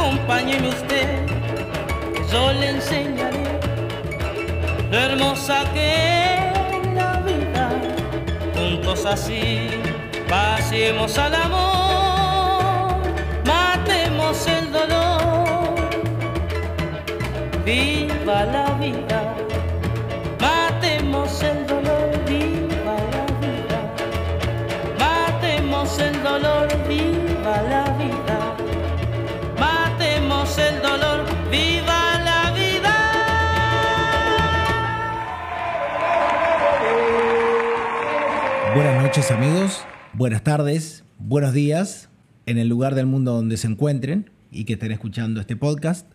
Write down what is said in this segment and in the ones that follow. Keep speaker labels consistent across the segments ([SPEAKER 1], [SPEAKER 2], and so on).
[SPEAKER 1] acompáñeme usted, yo le enseñaré lo hermosa que es la vida. Juntos así, pasemos al amor, matemos el dolor. Viva la vida,
[SPEAKER 2] amigos, buenas tardes, buenos días en el lugar del mundo donde se encuentren y que estén escuchando este podcast.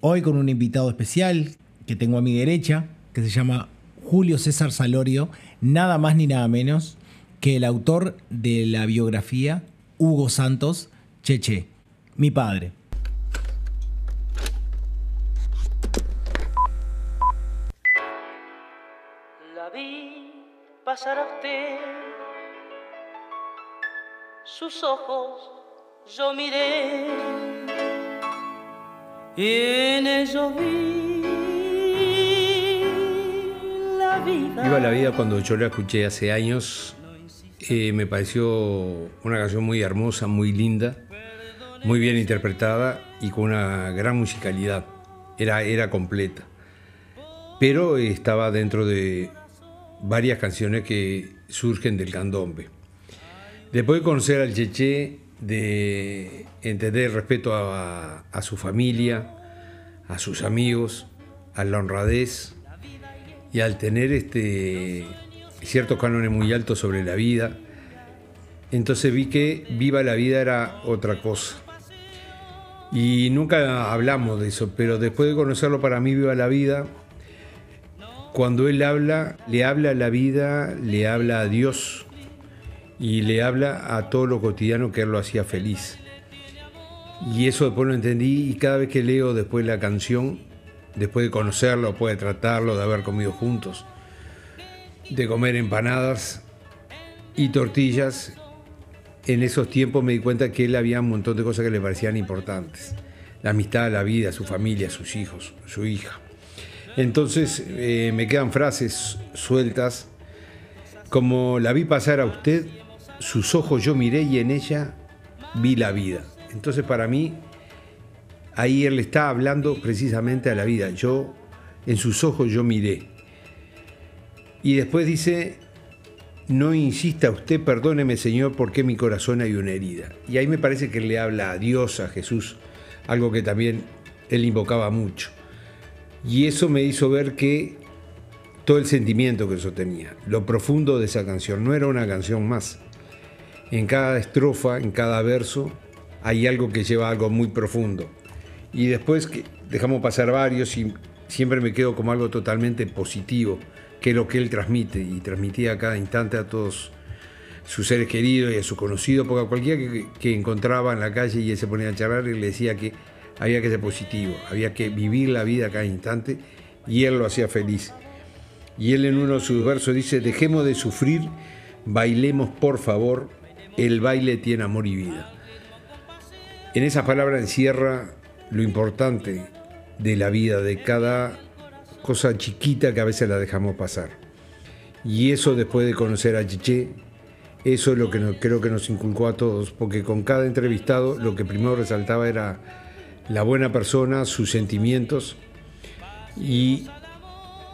[SPEAKER 2] Hoy con un invitado especial que tengo a mi derecha, que se llama Julio César Salorio, nada más ni nada menos que el autor de la biografía Hugo Santos Cheche, mi padre.
[SPEAKER 1] La vi pasar a usted, sus ojos yo miré, y en ellos vi la vida.
[SPEAKER 3] Viva la vida cuando yo la escuché hace años, eh, me pareció una canción muy hermosa, muy linda, muy bien interpretada y con una gran musicalidad. Era, era completa. Pero estaba dentro de varias canciones que surgen del candombe. Después de conocer al Cheche, de entender el respeto a, a su familia, a sus amigos, a la honradez, y al tener este, ciertos cánones muy altos sobre la vida, entonces vi que viva la vida era otra cosa. Y nunca hablamos de eso, pero después de conocerlo para mí viva la vida, cuando él habla, le habla a la vida, le habla a Dios y le habla a todo lo cotidiano que él lo hacía feliz. Y eso después lo entendí y cada vez que leo después la canción, después de conocerlo, después de tratarlo, de haber comido juntos, de comer empanadas y tortillas, en esos tiempos me di cuenta que él había un montón de cosas que le parecían importantes. La amistad, la vida, su familia, sus hijos, su hija. Entonces eh, me quedan frases sueltas como la vi pasar a usted, sus ojos yo miré y en ella vi la vida. Entonces para mí ahí él está hablando precisamente a la vida. Yo, en sus ojos yo miré. Y después dice, no insista usted, perdóneme Señor, porque en mi corazón hay una herida. Y ahí me parece que él le habla a Dios, a Jesús, algo que también él invocaba mucho. Y eso me hizo ver que todo el sentimiento que eso tenía, lo profundo de esa canción, no era una canción más. En cada estrofa, en cada verso, hay algo que lleva algo muy profundo. Y después que dejamos pasar varios y siempre me quedo como algo totalmente positivo, que es lo que él transmite y transmitía a cada instante a todos sus seres queridos y a sus conocidos, porque a cualquiera que, encontraba en la calle y él se ponía a charlar y le decía que había que ser positivo, había que vivir la vida cada instante y él lo hacía feliz. Y él en uno de sus versos dice, dejemos de sufrir, bailemos por favor, el baile tiene amor y vida. En esas palabras encierra lo importante de la vida, de cada cosa chiquita que a veces la dejamos pasar. Y eso después de conocer a Chiché, eso es lo que no- creo que nos inculcó a todos, porque con cada entrevistado lo que primero resaltaba era la buena persona, sus sentimientos y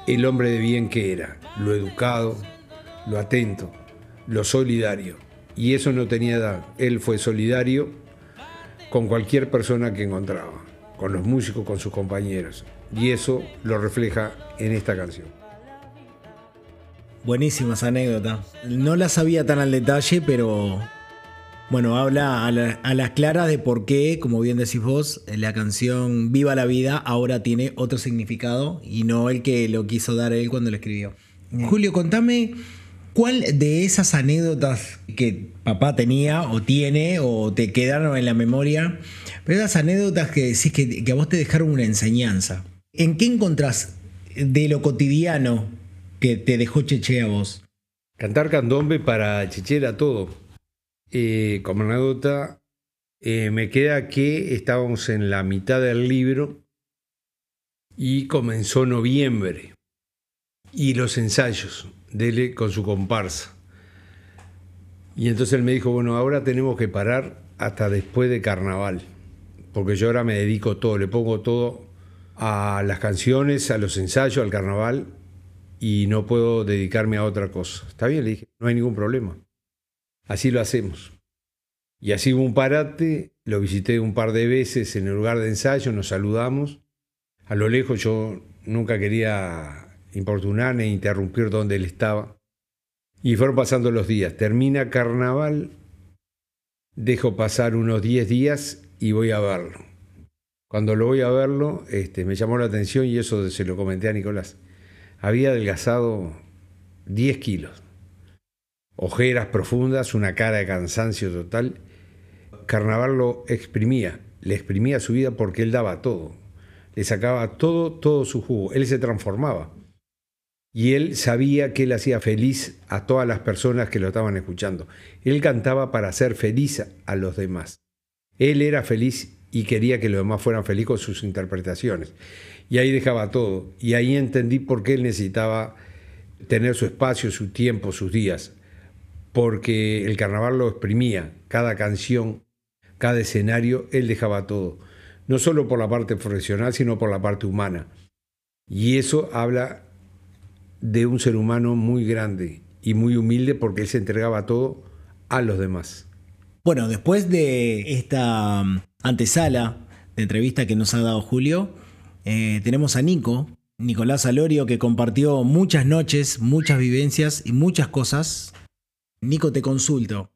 [SPEAKER 3] el hombre de bien que era, lo educado, lo atento, lo solidario. Y eso no tenía edad. Él fue solidario con cualquier persona que encontraba, con los músicos, con sus compañeros. Y eso lo refleja en esta canción.
[SPEAKER 2] Buenísimas anécdotas. No las sabía tan al detalle, pero bueno, habla a, la- a las claras de por qué, como bien decís vos, la canción Viva la vida ahora tiene otro significado y no el que lo quiso dar él cuando lo escribió. Julio, contame cuál de esas anécdotas que papá tenía o tiene o te quedaron en la memoria, pero esas anécdotas que decís que, que a vos te dejaron una enseñanza. ¿En qué encontrás de lo cotidiano que te dejó Cheche a vos?
[SPEAKER 3] Cantar candombe para Cheche era todo. Eh, como anécdota, Eh, me queda que estábamos en la mitad del libro y comenzó noviembre y los ensayos de él con su comparsa. Y entonces él me dijo, bueno, ahora tenemos que parar hasta después de carnaval, porque yo ahora me dedico todo, le pongo todo a las canciones, a los ensayos, al carnaval, y no puedo dedicarme a otra cosa. Está bien, le dije, no hay ningún problema. Así lo hacemos. Y así hubo un parate, lo visité un par de veces en el lugar de ensayo, nos saludamos. A lo lejos yo nunca quería importunar ni interrumpir donde él estaba. Y fueron pasando los días. Termina carnaval, dejo pasar unos 10 días y voy a verlo. Cuando lo voy a verlo, este, me llamó la atención y eso se lo comenté a Nicolás. Había adelgazado 10 kilos. Ojeras profundas, una cara de cansancio total. Carnaval lo exprimía, le exprimía su vida porque él daba todo. Le sacaba todo, todo su jugo. Él se transformaba. Y él sabía que él hacía feliz a todas las personas que lo estaban escuchando. Él cantaba para hacer feliz a los demás. Él era feliz y quería que los demás fueran felices con sus interpretaciones. Y ahí dejaba todo. Y ahí entendí por qué él necesitaba tener su espacio, su tiempo, sus días. Porque el carnaval lo exprimía. Cada canción, cada escenario, él dejaba todo. No solo por la parte profesional, sino por la parte humana. Y eso habla de un ser humano muy grande y muy humilde porque él se entregaba todo a los demás.
[SPEAKER 2] Bueno, después de esta um, antesala de entrevista que nos ha dado Julio, eh, tenemos a Nico, Nicolás Alorio, que compartió muchas noches, muchas vivencias y muchas cosas. Nico, te consulto.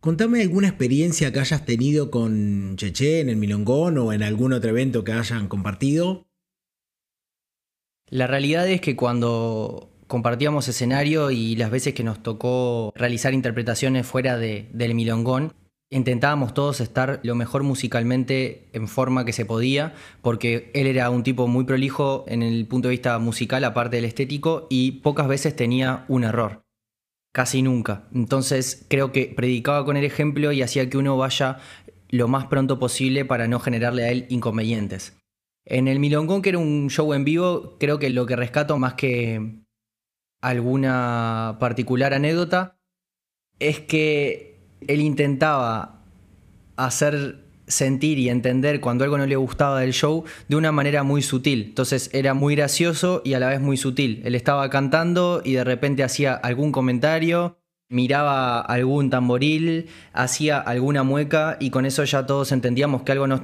[SPEAKER 2] Contame alguna experiencia que hayas tenido con Cheche en el Milongón o en algún otro evento que hayan compartido
[SPEAKER 4] la realidad es que cuando compartíamos escenario y las veces que nos tocó realizar interpretaciones fuera de, del milongón, intentábamos todos estar lo mejor musicalmente en forma que se podía, porque él era un tipo muy prolijo en el punto de vista musical, aparte del estético, y pocas veces tenía un error. Casi nunca. Entonces creo que predicaba con el ejemplo y hacía que uno vaya lo más pronto posible para no generarle a él inconvenientes. En el Milongón, que era un show en vivo, creo que lo que rescato más que alguna particular anécdota es que él intentaba hacer sentir y entender cuando algo no le gustaba del show de una manera muy sutil. Entonces era muy gracioso y a la vez muy sutil. Él estaba cantando y de repente hacía algún comentario, miraba algún tamboril, hacía alguna mueca y con eso ya todos entendíamos que algo no,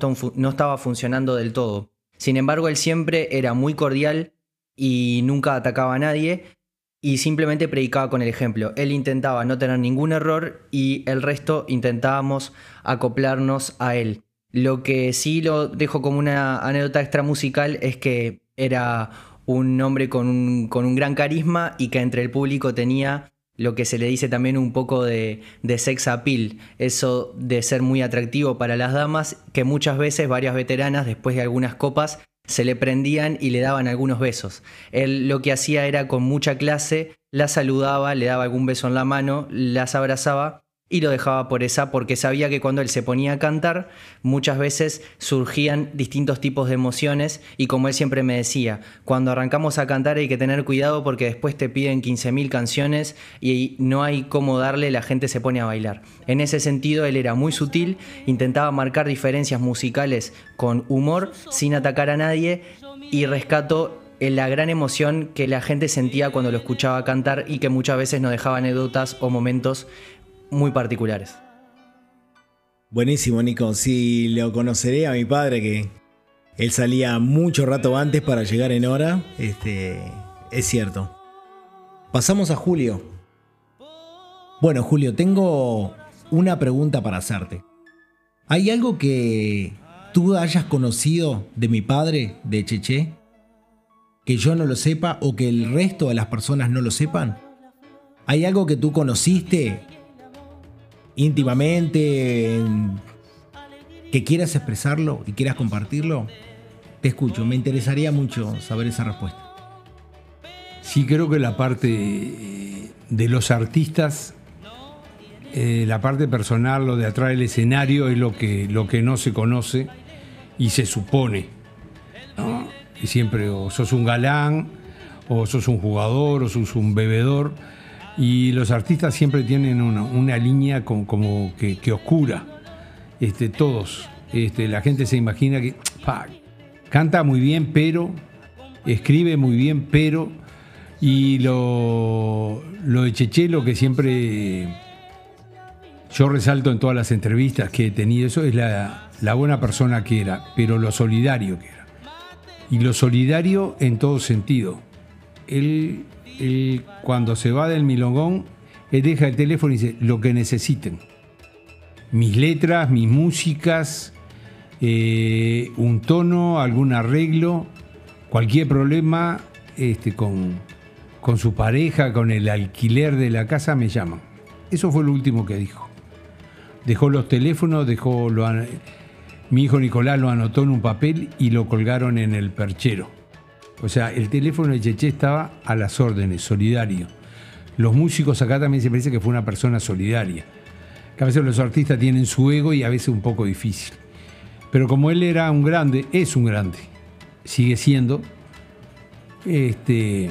[SPEAKER 4] estaba funcionando del todo. Sin embargo, él siempre era muy cordial y nunca atacaba a nadie y simplemente predicaba con el ejemplo. Él intentaba no tener ningún error y el resto intentábamos acoplarnos a él. Lo que sí lo dejo como una anécdota extra musical es que era un hombre con un, con un gran carisma y que entre el público tenía lo que se le dice también un poco de, de, sex appeal, eso de ser muy atractivo para las damas, que muchas veces varias veteranas después de algunas copas se le prendían y le daban algunos besos. Él lo que hacía era con mucha clase, la saludaba, le daba algún beso en la mano, las abrazaba y lo dejaba por esa porque sabía que cuando él se ponía a cantar muchas veces surgían distintos tipos de emociones y como él siempre me decía, cuando arrancamos a cantar hay que tener cuidado porque después te piden 15.000 canciones y no hay cómo darle, la gente se pone a bailar. En ese sentido él era muy sutil, intentaba marcar diferencias musicales con humor sin atacar a nadie y rescato la gran emoción que la gente sentía cuando lo escuchaba cantar y que muchas veces nos dejaba anécdotas o momentos muy particulares.
[SPEAKER 2] Buenísimo, Nico. Sí, lo conoceré a mi padre que él salía mucho rato antes para llegar en hora. Este, es cierto. Pasamos a Julio. Bueno, Julio, tengo una pregunta para hacerte. ¿Hay algo que tú hayas conocido de mi padre, de Cheche, que yo no lo sepa o que el resto de las personas no lo sepan? ¿Hay algo que tú conociste íntimamente, que quieras expresarlo y quieras compartirlo, te escucho. Me interesaría mucho saber esa respuesta.
[SPEAKER 3] Sí, creo que la parte de los artistas eh, la parte personal, lo de atrás del escenario, es lo que, lo que no se conoce y se supone. Y siempre o sos un galán, o sos un jugador, o sos un bebedor. Y los artistas siempre tienen una, línea como que, oscura. Este, todos. Este, la gente se imagina que canta muy bien, pero escribe muy bien, pero. Y lo, lo de Chechelo que siempre yo resalto en todas las entrevistas que he tenido, eso es la, la buena persona que era, pero lo solidario que era. Y lo solidario en todo sentido. Él, cuando se va del milongón, él deja el teléfono y dice, lo que necesiten. Mis letras, mis músicas, eh, un tono, algún arreglo, cualquier problema este, con, con su pareja, con el alquiler de la casa, me llaman. Eso fue lo último que dijo. Dejó los teléfonos, dejó lo, mi hijo Nicolás lo anotó en un papel y lo colgaron en el perchero. O sea, el teléfono de Cheche estaba a las órdenes, solidario. Los músicos acá también se parece que fue una persona solidaria. Que a veces los artistas tienen su ego y a veces un poco difícil. Pero como él era un grande, es un grande, sigue siendo, este,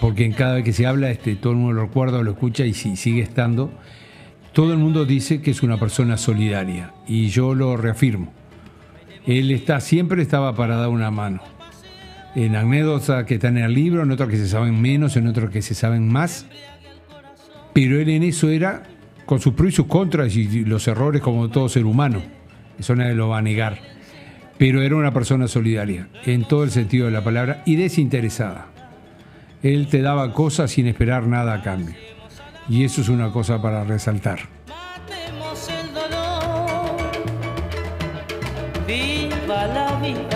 [SPEAKER 3] porque en cada vez que se habla, este, todo el mundo lo recuerda, lo escucha y sigue estando todo el mundo dice que es una persona solidaria y yo lo reafirmo. Él está, siempre estaba para dar una mano. En anécdotas que están en el libro, en otros que se saben menos, en otros que se saben más. Pero él en eso era con sus pros y sus contras y los errores como todo ser humano. Eso nadie lo va a negar. Pero era una persona solidaria, en todo el sentido de la palabra, y desinteresada. Él te daba cosas sin esperar nada a cambio. Y eso es una cosa para resaltar.
[SPEAKER 1] Viva la vida.